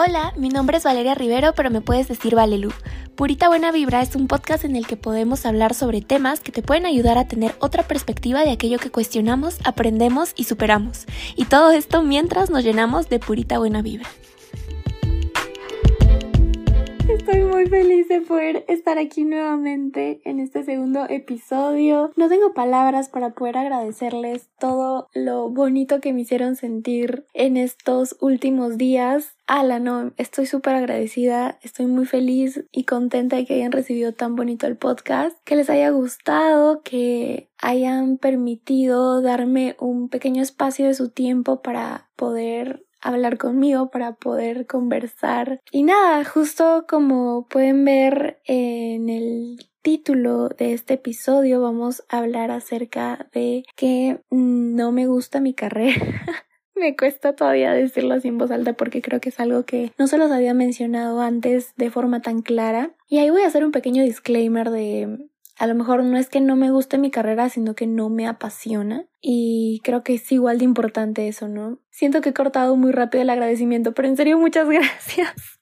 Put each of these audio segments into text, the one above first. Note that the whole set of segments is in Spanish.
Hola, mi nombre es Valeria Rivero, pero me puedes decir Valelu. Purita Buena Vibra es un podcast en el que podemos hablar sobre temas que te pueden ayudar a tener otra perspectiva de aquello que cuestionamos, aprendemos y superamos. Y todo esto mientras nos llenamos de purita buena vibra. Estoy muy feliz de poder estar aquí nuevamente en este segundo episodio. No tengo palabras para poder agradecerles todo lo bonito que me hicieron sentir en estos últimos días. Ala, no, estoy súper agradecida, estoy muy feliz y contenta de que hayan recibido tan bonito el podcast, que les haya gustado, que hayan permitido darme un pequeño espacio de su tiempo para poder hablar conmigo para poder conversar. Y nada, justo como pueden ver en el título de este episodio vamos a hablar acerca de que no me gusta mi carrera. me cuesta todavía decirlo así en voz alta porque creo que es algo que no se los había mencionado antes de forma tan clara. Y ahí voy a hacer un pequeño disclaimer de a lo mejor no es que no me guste mi carrera, sino que no me apasiona. Y creo que es igual de importante eso, ¿no? Siento que he cortado muy rápido el agradecimiento, pero en serio muchas gracias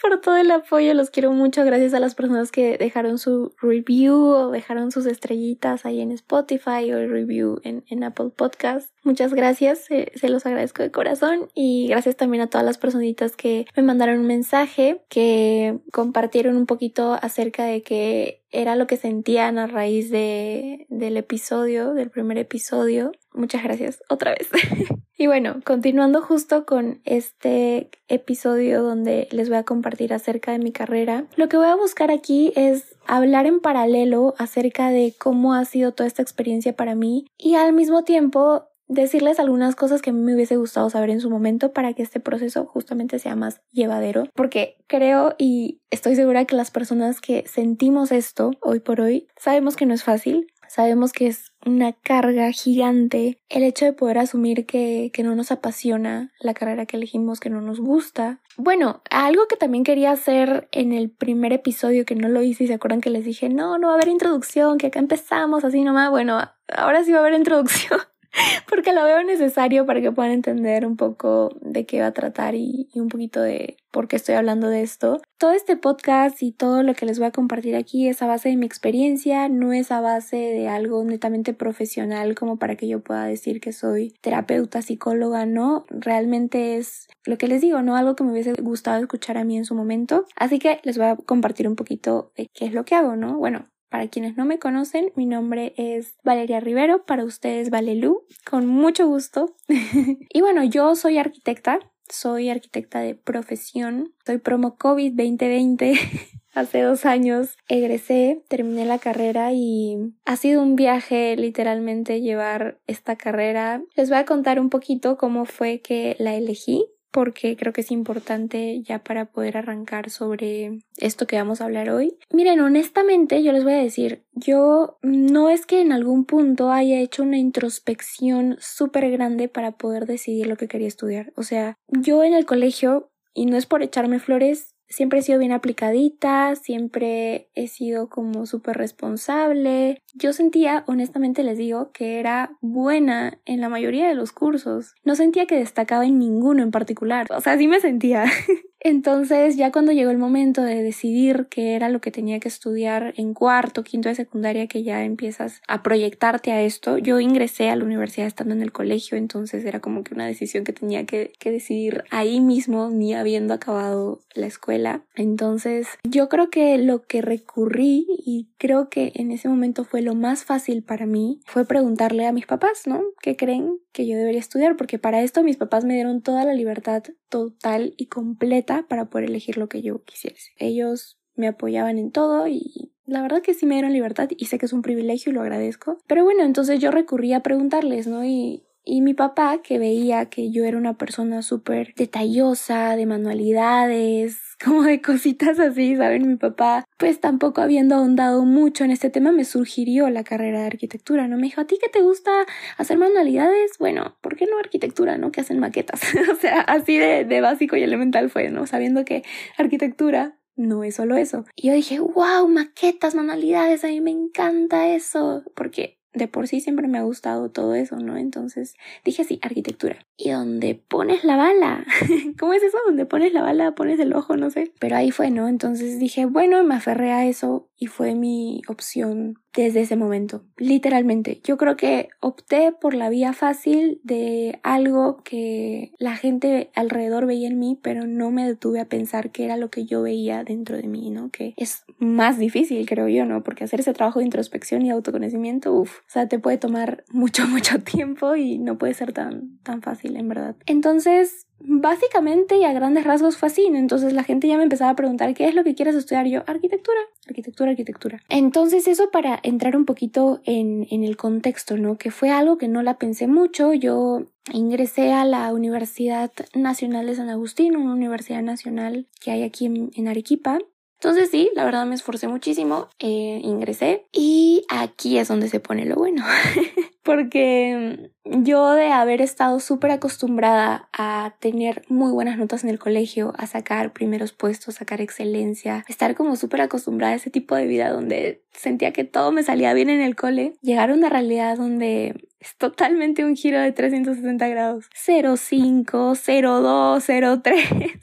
por todo el apoyo. Los quiero mucho. Gracias a las personas que dejaron su review o dejaron sus estrellitas ahí en Spotify o el review en, en Apple Podcast. Muchas gracias, se, los agradezco de corazón y gracias también a todas las personitas que me mandaron un mensaje, que compartieron un poquito acerca de que era lo que sentían a raíz de, del episodio, del primer episodio. Muchas gracias otra vez. y bueno, continuando justo con este episodio donde les voy a compartir acerca de mi carrera, lo que voy a buscar aquí es hablar en paralelo acerca de cómo ha sido toda esta experiencia para mí y al mismo tiempo decirles algunas cosas que me hubiese gustado saber en su momento para que este proceso justamente sea más llevadero, porque creo y estoy segura que las personas que sentimos esto hoy por hoy sabemos que no es fácil, sabemos que es una carga gigante el hecho de poder asumir que, que no nos apasiona la carrera que elegimos, que no nos gusta. Bueno, algo que también quería hacer en el primer episodio que no lo hice y se acuerdan que les dije, no, no va a haber introducción, que acá empezamos así nomás, bueno, ahora sí va a haber introducción. porque lo veo necesario para que puedan entender un poco de qué va a tratar y, un poquito de por qué estoy hablando de esto. Todo este podcast y todo lo que les voy a compartir aquí es a base de mi experiencia, no es a base de algo netamente profesional como para que yo pueda decir que soy terapeuta, psicóloga, no, realmente es lo que les digo, no algo que me hubiese gustado escuchar a mí en su momento. Así que les voy a compartir un poquito de qué es lo que hago, ¿no? Bueno, para quienes no me conocen, mi nombre es Valeria Rivero, para ustedes Valelu, con mucho gusto. y bueno, yo soy arquitecta, soy arquitecta de profesión, soy promo COVID 2020. Hace dos años egresé, terminé la carrera y ha sido un viaje literalmente llevar esta carrera. Les voy a contar un poquito cómo fue que la elegí porque creo que es importante ya para poder arrancar sobre esto que vamos a hablar hoy. Miren, honestamente yo les voy a decir, yo no es que en algún punto haya hecho una introspección súper grande para poder decidir lo que quería estudiar. O sea, yo en el colegio, y no es por echarme flores, siempre he sido bien aplicadita, siempre he sido como súper responsable. Yo sentía, honestamente les digo, que era buena en la mayoría de los cursos. No sentía que destacaba en ninguno en particular. O sea, así me sentía. Entonces, ya cuando llegó el momento de decidir qué era lo que tenía que estudiar en cuarto, quinto de secundaria, que ya empiezas a proyectarte a esto, yo ingresé a la universidad estando en el colegio, entonces era como que una decisión que tenía que, que decidir ahí mismo, ni habiendo acabado la escuela. Entonces, yo creo que lo que recurrí y creo que en ese momento fue lo más fácil para mí fue preguntarle a mis papás, ¿no? ¿Qué creen que yo debería estudiar? Porque para esto mis papás me dieron toda la libertad total y completa para poder elegir lo que yo quisiese. Ellos me apoyaban en todo y la verdad que sí me dieron libertad y sé que es un privilegio y lo agradezco. Pero bueno, entonces yo recurrí a preguntarles, ¿no? Y, y mi papá, que veía que yo era una persona súper detallosa, de manualidades, como de cositas así, ¿saben? Mi papá, pues tampoco habiendo ahondado mucho en este tema, me sugirió la carrera de arquitectura, ¿no? Me dijo, ¿a ti qué te gusta hacer manualidades? Bueno, ¿por qué no arquitectura, no? Que hacen maquetas. o sea, así de, de básico y elemental fue, ¿no? Sabiendo que arquitectura no es solo eso. Y yo dije, wow, maquetas, manualidades, a mí me encanta eso, porque de por sí siempre me ha gustado todo eso, ¿no? Entonces dije sí, arquitectura. ¿Y dónde pones la bala? ¿Cómo es eso? ¿Dónde pones la bala? Pones el ojo, no sé. Pero ahí fue, ¿no? Entonces dije, bueno, me aferré a eso y fue mi opción desde ese momento. Literalmente, yo creo que opté por la vía fácil de algo que la gente alrededor veía en mí, pero no me detuve a pensar que era lo que yo veía dentro de mí, ¿no? Que es más difícil, creo yo, ¿no? Porque hacer ese trabajo de introspección y autoconocimiento, uff, o sea, te puede tomar mucho, mucho tiempo y no puede ser tan, tan fácil, en verdad. Entonces, básicamente y a grandes rasgos fue así. Entonces la gente ya me empezaba a preguntar qué es lo que quieres estudiar. Yo, arquitectura, arquitectura, arquitectura. Entonces eso para entrar un poquito en, en el contexto, ¿no? Que fue algo que no la pensé mucho. Yo ingresé a la Universidad Nacional de San Agustín, una universidad nacional que hay aquí en, Arequipa. Entonces sí, la verdad me esforcé muchísimo, eh, ingresé y aquí es donde se pone lo bueno. porque yo de haber estado súper acostumbrada a tener muy buenas notas en el colegio, a sacar primeros puestos, sacar excelencia, estar como súper acostumbrada a ese tipo de vida donde sentía que todo me salía bien en el cole, llegar a una realidad donde es totalmente un giro de 360 grados. 0,5, 0,2, 0,3,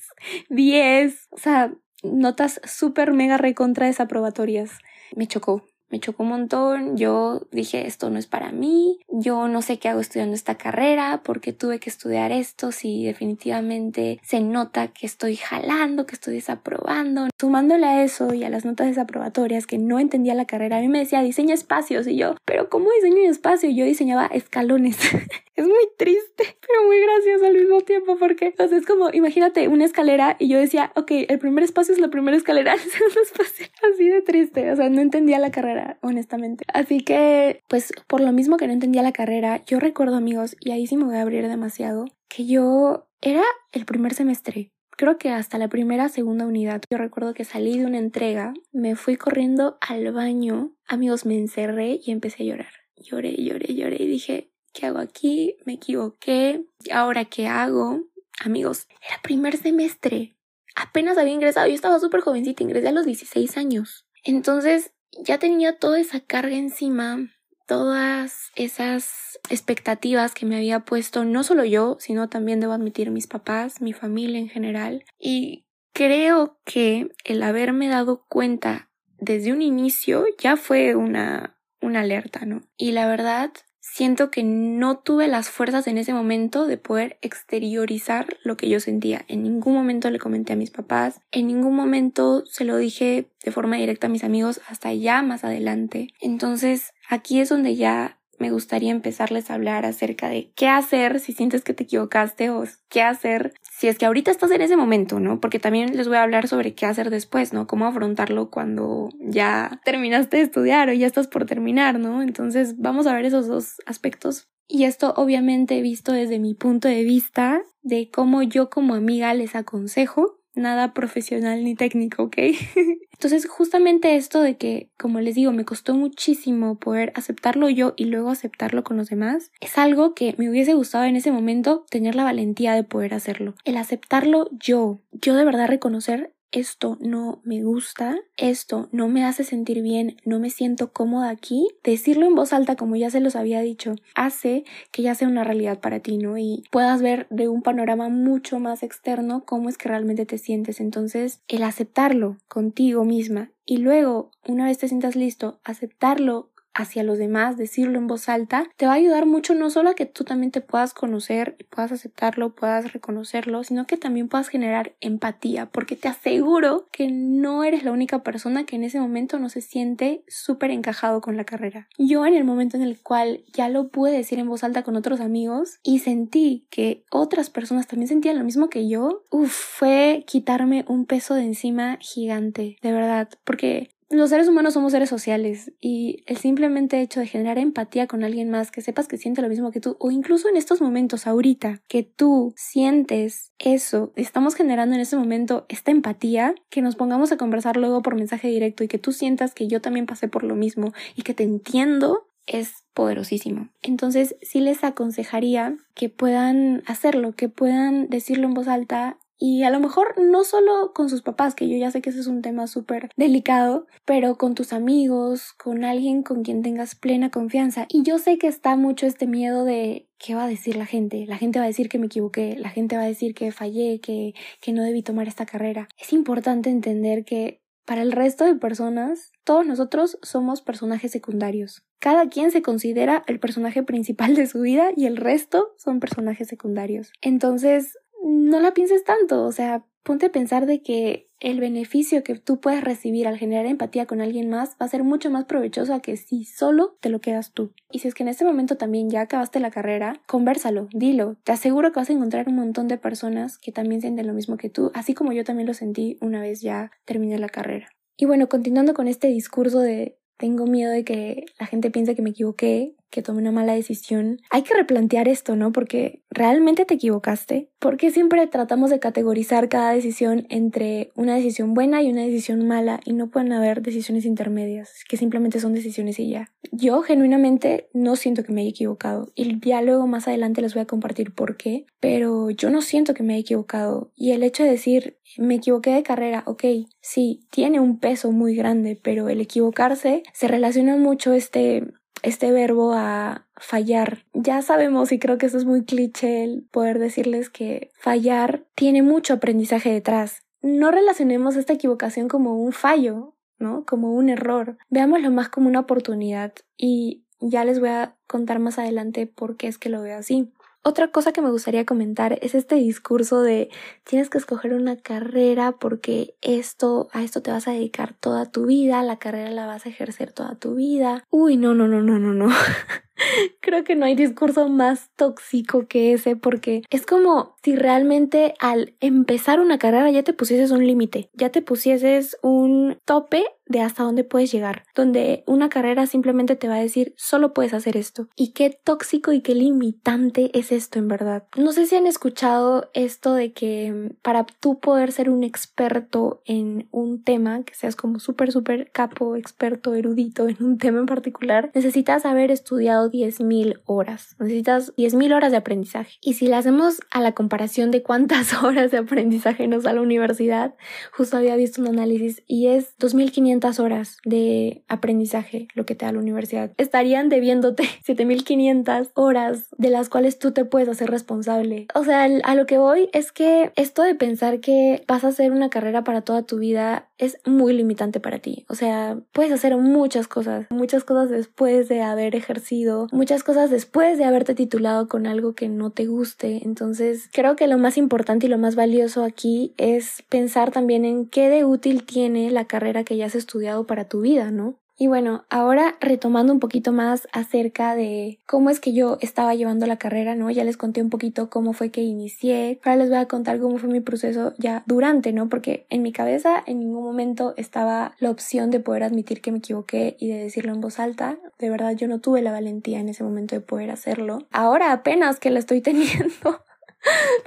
10, o sea, notas súper mega recontra desaprobatorias. Me chocó, me chocó un montón, yo dije esto no es para mí, yo no sé qué hago estudiando esta carrera, porque tuve que estudiar esto si definitivamente se nota que estoy jalando, que estoy desaprobando. Sumándole a eso y a las notas desaprobatorias que no entendía la carrera, a mí me decía diseña espacios y yo, pero ¿cómo diseño un espacio? Yo diseñaba escalones. es muy triste, pero muy gracioso al mismo tiempo porque entonces es como, imagínate una escalera y yo decía, ok, el primer espacio es la primera escalera, el segundo espacio, así de triste, o sea, no entendía la carrera, honestamente. Así que, pues, por lo mismo que no entendía la carrera, yo recuerdo amigos, y ahí sí me voy a abrir demasiado, que yo era el primer semestre, creo que hasta la primera, segunda unidad. Yo recuerdo que salí de una entrega, me fui corriendo al baño, amigos, me encerré y empecé a llorar. Lloré, lloré, lloré y dije, ¿qué hago aquí? Me equivoqué. ¿Ahora qué hago? Amigos, era primer semestre. Apenas había ingresado. Yo estaba súper jovencita, ingresé a los 16 años. Entonces ya tenía toda esa carga encima, todas esas expectativas que me había puesto no solo yo, sino también debo admitir mis papás, mi familia en general. Y creo que el haberme dado cuenta desde un inicio ya fue una, una alerta, ¿no? Y la verdad siento que no tuve las fuerzas en ese momento de poder exteriorizar lo que yo sentía. En ningún momento le comenté a mis papás, en ningún momento se lo dije de forma directa a mis amigos hasta ya más adelante. Entonces aquí es donde ya me gustaría empezarles a hablar acerca de qué hacer si sientes que te equivocaste o qué hacer si es que ahorita estás en ese momento, ¿no? Porque también les voy a hablar sobre qué hacer después, ¿no? Cómo afrontarlo cuando ya terminaste de estudiar o ya estás por terminar, ¿no? Entonces vamos a ver esos dos aspectos. Y esto obviamente visto desde mi punto de vista de cómo yo como amiga les aconsejo nada profesional ni técnico, ¿ok? Entonces, justamente esto de que, como les digo, me costó muchísimo poder aceptarlo yo y luego aceptarlo con los demás, es algo que me hubiese gustado en ese momento tener la valentía de poder hacerlo. El aceptarlo yo, yo de verdad reconocer esto no me gusta, esto no me hace sentir bien, no me siento cómoda aquí, decirlo en voz alta como ya se los había dicho, hace que ya sea una realidad para ti, ¿no? Y puedas ver de un panorama mucho más externo cómo es que realmente te sientes. Entonces, el aceptarlo contigo misma y luego, una vez te sientas listo, aceptarlo hacia los demás, decirlo en voz alta, te va a ayudar mucho no solo a que tú también te puedas conocer y puedas aceptarlo, puedas reconocerlo, sino que también puedas generar empatía, porque te aseguro que no eres la única persona que en ese momento no se siente súper encajado con la carrera. Yo en el momento en el cual ya lo pude decir en voz alta con otros amigos y sentí que otras personas también sentían lo mismo que yo, uff, fue quitarme un peso de encima gigante, de verdad, porque los seres humanos somos seres sociales y el simplemente hecho de generar empatía con alguien más que sepas que siente lo mismo que tú o incluso en estos momentos ahorita que tú sientes eso, estamos generando en ese momento esta empatía, que nos pongamos a conversar luego por mensaje directo y que tú sientas que yo también pasé por lo mismo y que te entiendo, es poderosísimo. Entonces sí les aconsejaría que puedan hacerlo, que puedan decirlo en voz alta Y a lo mejor no solo con sus papás, que yo ya sé que ese es un tema súper delicado, pero con tus amigos, con alguien con quien tengas plena confianza. Y yo sé que está mucho este miedo de ¿qué va a decir la gente? La gente va a decir que me equivoqué, la gente va a decir que fallé, que, que no debí tomar esta carrera. Es importante entender que para el resto de personas, todos nosotros somos personajes secundarios. Cada quien se considera el personaje principal de su vida y el resto son personajes secundarios. Entonces, no la pienses tanto, o sea, ponte a pensar de que el beneficio que tú puedes recibir al generar empatía con alguien más va a ser mucho más provechoso que si solo te lo quedas tú. Y si es que en este momento también ya acabaste la carrera, conversalo, dilo. Te aseguro que vas a encontrar un montón de personas que también sienten lo mismo que tú, así como yo también lo sentí una vez ya terminé la carrera. Y bueno, continuando con este discurso de tengo miedo de que la gente piense que me equivoqué, que tomé una mala decisión. Hay que replantear esto, ¿no? Porque realmente te equivocaste. Porque siempre tratamos de categorizar cada decisión entre una decisión buena y una decisión mala y no pueden haber decisiones intermedias, que simplemente son decisiones y ya. Yo genuinamente no siento que me haya equivocado y ya luego más adelante les voy a compartir por qué, pero yo no siento que me haya equivocado y el hecho de decir me equivoqué de carrera, ok, sí, tiene un peso muy grande, pero el equivocarse se relaciona mucho este este verbo a fallar. Ya sabemos y creo que eso es muy cliché el poder decirles que fallar tiene mucho aprendizaje detrás. No relacionemos esta equivocación como un fallo, ¿no? Como un error. Veámoslo más como una oportunidad y ya les voy a contar más adelante por qué es que lo veo así. Otra cosa que me gustaría comentar es este discurso de tienes que escoger una carrera porque esto, a esto te vas a dedicar toda tu vida, la carrera la vas a ejercer toda tu vida. Uy, no, no, no, no, no, no. Creo que no hay discurso más tóxico que ese porque es como si realmente al empezar una carrera ya te pusieses un límite, ya te pusieses un tope de hasta dónde puedes llegar, donde una carrera simplemente te va a decir solo puedes hacer esto. Y qué tóxico y qué limitante es esto en verdad. No sé si han escuchado esto de que para tú poder ser un experto en un tema, que seas como súper, súper capo, experto, erudito en un tema en particular, necesitas haber estudiado 10.000 horas. Necesitas 10.000 horas de aprendizaje. Y si le hacemos a la comparación de cuántas horas de aprendizaje nos da la universidad, justo había visto un análisis y es 2.500 horas de aprendizaje lo que te da la universidad. Estarían debiéndote 7.500 horas de las cuales tú te puedes hacer responsable. O sea, a lo que voy es que esto de pensar que vas a hacer una carrera para toda tu vida es muy limitante para ti. O sea, puedes hacer muchas cosas, muchas cosas después de haber ejercido muchas cosas después de haberte titulado con algo que no te guste. Entonces, creo que lo más importante y lo más valioso aquí es pensar también en qué de útil tiene la carrera que ya has estudiado para tu vida, ¿no? Y bueno, ahora retomando un poquito más acerca de cómo es que yo estaba llevando la carrera, ¿no? Ya les conté un poquito cómo fue que inicié. Ahora les voy a contar cómo fue mi proceso ya durante, ¿no? Porque en mi cabeza en ningún momento estaba la opción de poder admitir que me equivoqué y de decirlo en voz alta. De verdad yo no tuve la valentía en ese momento de poder hacerlo. Ahora apenas que la estoy teniendo.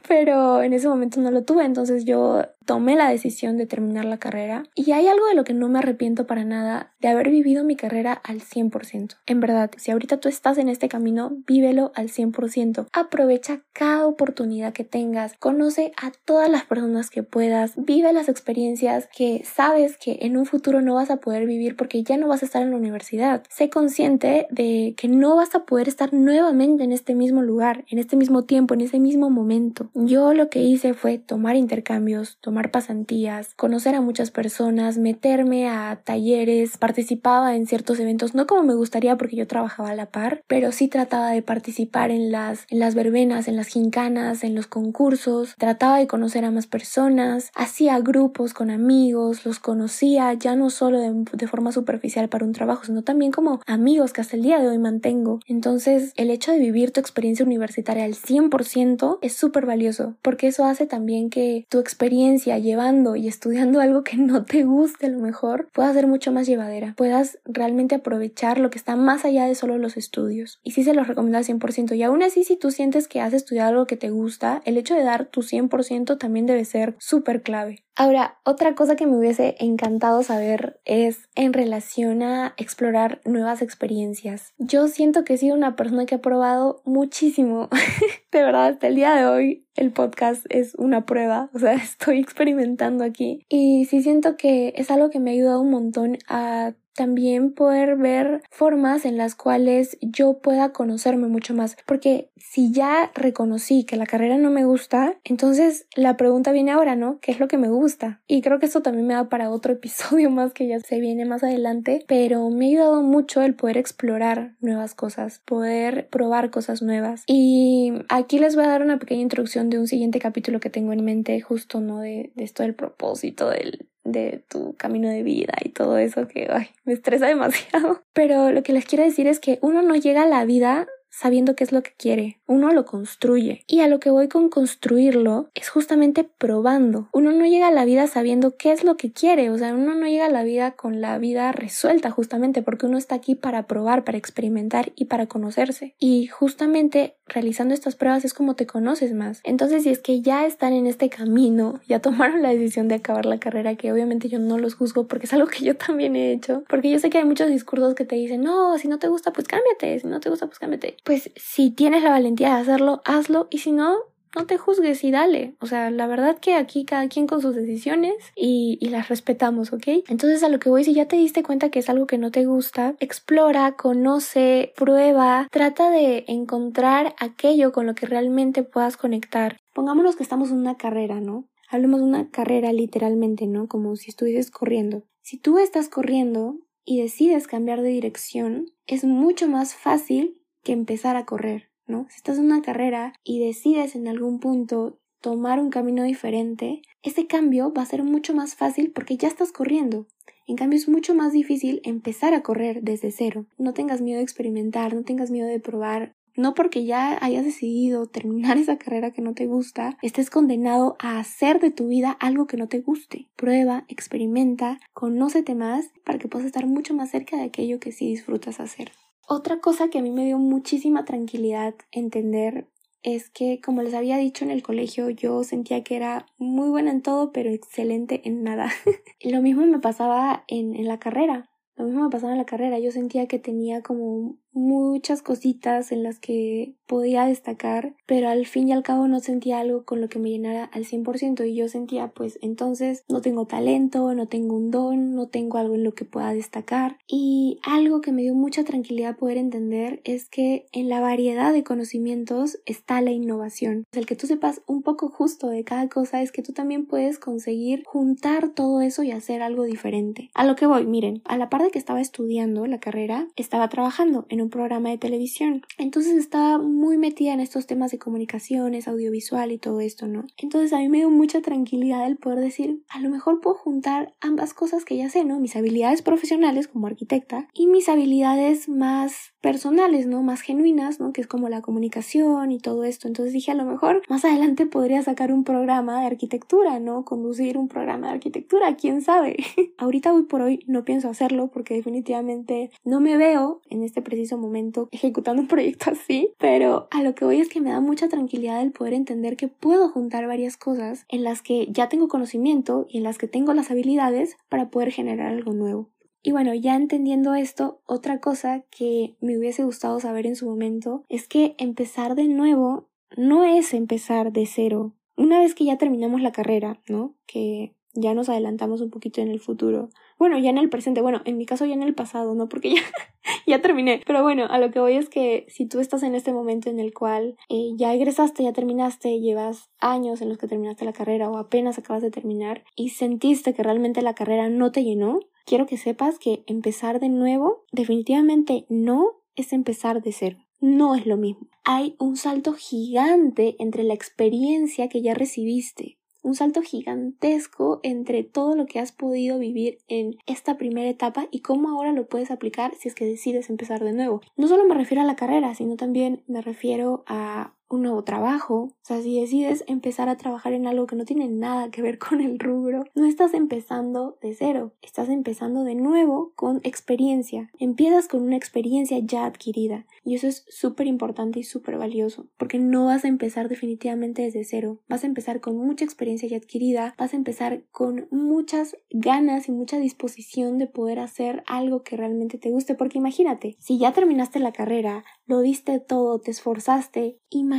Pero en ese momento no lo tuve, entonces yo tomé la decisión de terminar la carrera y hay algo de lo que no me arrepiento para nada de haber vivido mi carrera al 100%. En verdad, si ahorita tú estás en este camino, vívelo al 100%. Aprovecha cada oportunidad que tengas, conoce a todas las personas que puedas, vive las experiencias que sabes que en un futuro no vas a poder vivir porque ya no vas a estar en la universidad. Sé consciente de que no vas a poder estar nuevamente en este mismo lugar, en este mismo tiempo, en ese mismo momento. Yo lo que hice fue tomar intercambios, tomar pasantías, conocer a muchas personas, meterme a talleres, participaba en ciertos eventos, no como me gustaría porque yo trabajaba a la par, pero sí trataba de participar en las, en las verbenas, en las gincanas, en los concursos, trataba de conocer a más personas, hacía grupos con amigos, los conocía ya no solo de, de forma superficial para un trabajo, sino también como amigos que hasta el día de hoy mantengo. Entonces, el hecho de vivir tu experiencia universitaria al 100% es súper valioso, porque eso hace también que tu experiencia llevando y estudiando algo que no te guste a lo mejor, pueda ser mucho más llevadera, puedas realmente aprovechar lo que está más allá de solo los estudios. Y sí se los recomiendo al 100%. Y aún así, si tú sientes que has estudiado algo que te gusta, el hecho de dar tu 100% también debe ser súper clave. Ahora, otra cosa que me hubiese encantado saber es en relación a explorar nuevas experiencias. Yo siento que he sido una persona que ha probado muchísimo. de verdad, hasta el día de hoy el podcast es una prueba, o sea, estoy experimentando aquí y sí siento que es algo que me ha ayudado un montón a también poder ver formas en las cuales yo pueda conocerme mucho más. Porque si ya reconocí que la carrera no me gusta, entonces la pregunta viene ahora, ¿no? ¿Qué es lo que me gusta? Y creo que esto también me da para otro episodio más que ya se viene más adelante, pero me ha ayudado mucho el poder explorar nuevas cosas, poder probar cosas nuevas. Y aquí les voy a dar una pequeña introducción de un siguiente capítulo que tengo en mente, justo, ¿no? De, de esto del propósito, del de tu camino de vida y todo eso que ay, me estresa demasiado. Pero lo que les quiero decir es que uno no llega a la vida sabiendo qué es lo que quiere. Uno lo construye. Y a lo que voy con construirlo es justamente probando. Uno no llega a la vida sabiendo qué es lo que quiere. O sea, uno no llega a la vida con la vida resuelta justamente porque uno está aquí para probar, para experimentar y para conocerse. Y justamente realizando estas pruebas es como te conoces más. Entonces, si es que ya están en este camino, ya tomaron la decisión de acabar la carrera, que obviamente yo no los juzgo porque es algo que yo también he hecho. Porque yo sé que hay muchos discursos que te dicen, no, si no te gusta, pues cámbiate. Si no te gusta, pues cámbiate pues si tienes la valentía de hacerlo, hazlo y si no, no te juzgues y dale. O sea, la verdad que aquí cada quien con sus decisiones y, las respetamos, ¿ok? Entonces a lo que voy, si ya te diste cuenta que es algo que no te gusta, explora, conoce, prueba, trata de encontrar aquello con lo que realmente puedas conectar. Pongámonos que estamos en una carrera, ¿no? Hablemos de una carrera literalmente, ¿no? Como si estuvieses corriendo. Si tú estás corriendo y decides cambiar de dirección, es mucho más fácil que empezar a correr, ¿no? Si estás en una carrera y decides en algún punto tomar un camino diferente, ese cambio va a ser mucho más fácil porque ya estás corriendo. En cambio es mucho más difícil empezar a correr desde cero. No tengas miedo de experimentar, no tengas miedo de probar. No porque ya hayas decidido terminar esa carrera que no te gusta, estés condenado a hacer de tu vida algo que no te guste. Prueba, experimenta, conócete más para que puedas estar mucho más cerca de aquello que sí disfrutas hacer. Otra cosa que a mí me dio muchísima tranquilidad entender es que, como les había dicho en el colegio, yo sentía que era muy buena en todo, pero excelente en nada. Lo mismo me pasaba en, en la carrera. Lo mismo me pasaba en la carrera. Yo sentía que tenía como muchas cositas en las que podía destacar, pero al fin y al cabo no sentía algo con lo que me llenara al 100% y yo sentía pues entonces no tengo talento, no tengo un don, no tengo algo en lo que pueda destacar y algo que me dio mucha tranquilidad poder entender es que en la variedad de conocimientos está la innovación. El que tú sepas un poco justo de cada cosa es que tú también puedes conseguir juntar todo eso y hacer algo diferente. A lo que voy, miren, a la par de que estaba estudiando la carrera, estaba trabajando en un programa de televisión. Entonces estaba muy metida en estos temas de comunicaciones, audiovisual y todo esto, ¿no? Entonces a mí me dio mucha tranquilidad el poder decir, a lo mejor puedo juntar ambas cosas que ya sé, ¿no? Mis habilidades profesionales como arquitecta y mis habilidades más personales, ¿no? Más genuinas, ¿no? Que es como la comunicación y todo esto. Entonces dije, a lo mejor más adelante podría sacar un programa de arquitectura, ¿no? Conducir un programa de arquitectura, quién sabe. Ahorita hoy por hoy no pienso hacerlo porque definitivamente no me veo en este preciso momento ejecutando un proyecto así, pero a lo que voy es que me da mucha tranquilidad el poder entender que puedo juntar varias cosas en las que ya tengo conocimiento y en las que tengo las habilidades para poder generar algo nuevo. Y bueno, ya entendiendo esto, otra cosa que me hubiese gustado saber en su momento es que empezar de nuevo no es empezar de cero. Una vez que ya terminamos la carrera, ¿no? Que ya nos adelantamos un poquito en el futuro. Bueno, ya en el presente, bueno, en mi caso ya en el pasado, ¿no? Porque ya, ya terminé. Pero bueno, a lo que voy es que si tú estás en este momento en el cual eh, ya egresaste, ya terminaste, llevas años en los que terminaste la carrera o apenas acabas de terminar y sentiste que realmente la carrera no te llenó, quiero que sepas que empezar de nuevo definitivamente no es empezar de cero. No es lo mismo. Hay un salto gigante entre la experiencia que ya recibiste un salto gigantesco entre todo lo que has podido vivir en esta primera etapa y cómo ahora lo puedes aplicar si es que decides empezar de nuevo. No solo me refiero a la carrera, sino también me refiero a un nuevo trabajo, o sea, si decides empezar a trabajar en algo que no tiene nada que ver con el rubro, no estás empezando de cero, estás empezando de nuevo con experiencia. Empiezas con una experiencia ya adquirida. Y eso es súper importante y súper valioso, porque no vas a empezar definitivamente desde cero, vas a empezar con mucha experiencia ya adquirida, vas a empezar con muchas ganas y mucha disposición de poder hacer algo que realmente te guste, porque imagínate, si ya terminaste la carrera, lo diste todo, te esforzaste, imagínate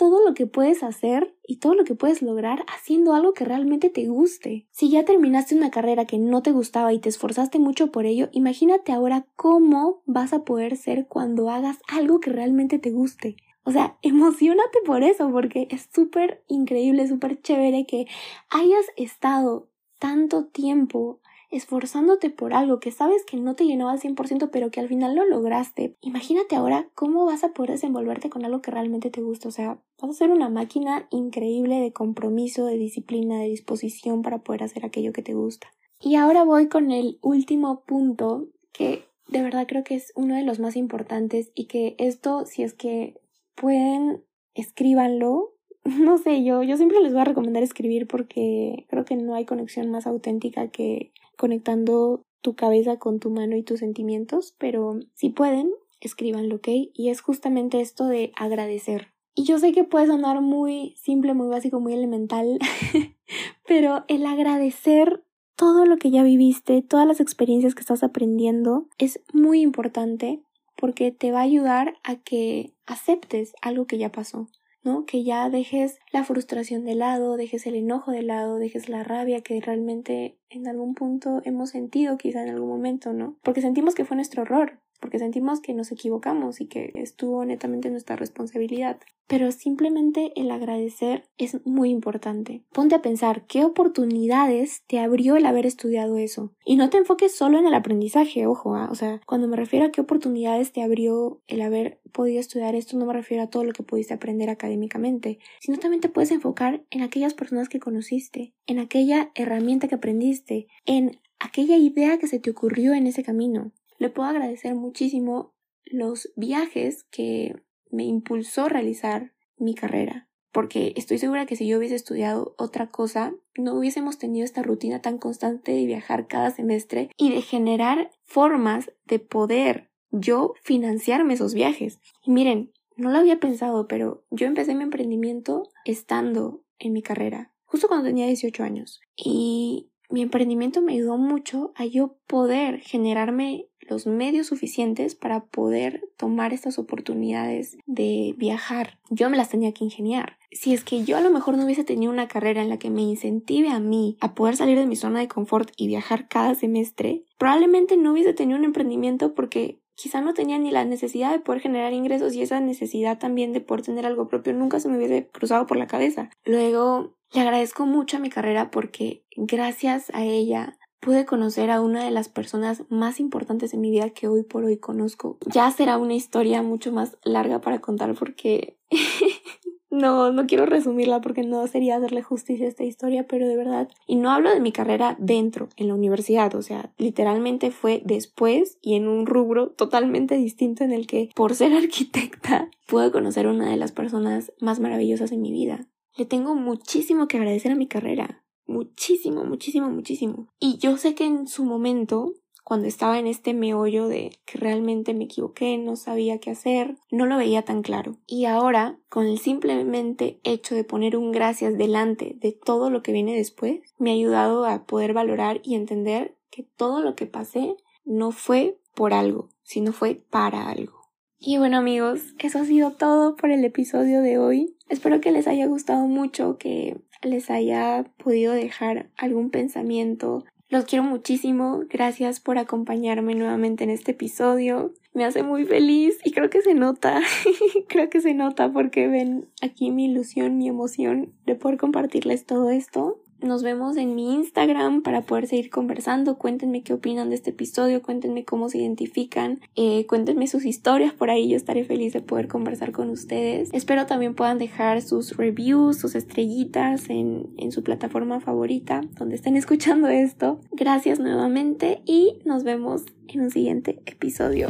todo lo que puedes hacer y todo lo que puedes lograr haciendo algo que realmente te guste. Si ya terminaste una carrera que no te gustaba y te esforzaste mucho por ello, imagínate ahora cómo vas a poder ser cuando hagas algo que realmente te guste. O sea, emocionate por eso, porque es súper increíble, súper chévere que hayas estado tanto tiempo esforzándote por algo que sabes que no te llenaba al 100%, pero que al final lo lograste. Imagínate ahora cómo vas a poder desenvolverte con algo que realmente te gusta. O sea, vas a ser una máquina increíble de compromiso, de disciplina, de disposición para poder hacer aquello que te gusta. Y ahora voy con el último punto que de verdad creo que es uno de los más importantes y que esto, si es que pueden, escríbanlo no sé, yo, yo siempre les voy a recomendar escribir porque creo que no hay conexión más auténtica que conectando tu cabeza con tu mano y tus sentimientos, pero si pueden, escríbanlo, ¿ok? Y es justamente esto de agradecer. Y yo sé que puede sonar muy simple, muy básico, muy elemental, pero el agradecer todo lo que ya viviste, todas las experiencias que estás aprendiendo, es muy importante porque te va a ayudar a que aceptes algo que ya pasó. ¿No? Que ya dejes la frustración de lado, dejes el enojo de lado, dejes la rabia que realmente en algún punto hemos sentido, quizá en algún momento, ¿no? Porque sentimos que fue nuestro error, porque sentimos que nos equivocamos y que estuvo netamente nuestra responsabilidad. Pero simplemente el agradecer es muy importante. Ponte a pensar qué oportunidades te abrió el haber estudiado eso. Y no te enfoques solo en el aprendizaje, ojo, ¿ah? o sea, cuando me refiero a qué oportunidades te abrió el haber podido estudiar esto, no me refiero a todo lo que pudiste aprender académicamente, sino también te puedes enfocar en aquellas personas que conociste, en aquella herramienta que aprendiste, en aquella idea que se te ocurrió en ese camino le puedo agradecer muchísimo los viajes que me impulsó realizar mi carrera. Porque estoy segura que si yo hubiese estudiado otra cosa, no hubiésemos tenido esta rutina tan constante de viajar cada semestre y de generar formas de poder yo financiarme esos viajes. Y miren, no lo había pensado, pero yo empecé mi emprendimiento estando en mi carrera, justo cuando tenía 18 años. Y mi emprendimiento me ayudó mucho a yo poder generarme los medios suficientes para poder tomar estas oportunidades de viajar. Yo me las tenía que ingeniar. Si es que yo a lo mejor no hubiese tenido una carrera en la que me incentive a mí a poder salir de mi zona de confort y viajar cada semestre, probablemente no hubiese tenido un emprendimiento porque quizá no tenía ni la necesidad de poder generar ingresos y esa necesidad también de poder tener algo propio nunca se me hubiese cruzado por la cabeza. Luego, le agradezco mucho a mi carrera porque gracias a ella pude conocer a una de las personas más importantes en mi vida que hoy por hoy conozco. Ya será una historia mucho más larga para contar porque no, no quiero resumirla porque no sería darle justicia a esta historia, pero de verdad. Y no hablo de mi carrera dentro, en la universidad, o sea, literalmente fue después y en un rubro totalmente distinto en el que, por ser arquitecta, pude conocer a una de las personas más maravillosas en mi vida. Le tengo muchísimo que agradecer a mi carrera muchísimo, muchísimo, muchísimo. Y yo sé que en su momento, cuando estaba en este meollo de que realmente me equivoqué, no sabía qué hacer, no lo veía tan claro. Y ahora, con el simplemente hecho de poner un gracias delante de todo lo que viene después, me ha ayudado a poder valorar y entender que todo lo que pasé no fue por algo, sino fue para algo. Y bueno amigos, eso ha sido todo por el episodio de hoy. Espero que les haya gustado mucho, que les haya podido dejar algún pensamiento. Los quiero muchísimo. Gracias por acompañarme nuevamente en este episodio. Me hace muy feliz y creo que se nota. creo que se nota porque ven aquí mi ilusión, mi emoción de poder compartirles todo esto. Nos vemos en mi Instagram para poder seguir conversando. Cuéntenme qué opinan de este episodio, cuéntenme cómo se identifican, eh, cuéntenme sus historias por ahí. Yo estaré feliz de poder conversar con ustedes. Espero también puedan dejar sus reviews, sus estrellitas en, en su plataforma favorita donde estén escuchando esto. Gracias nuevamente y nos vemos en un siguiente episodio.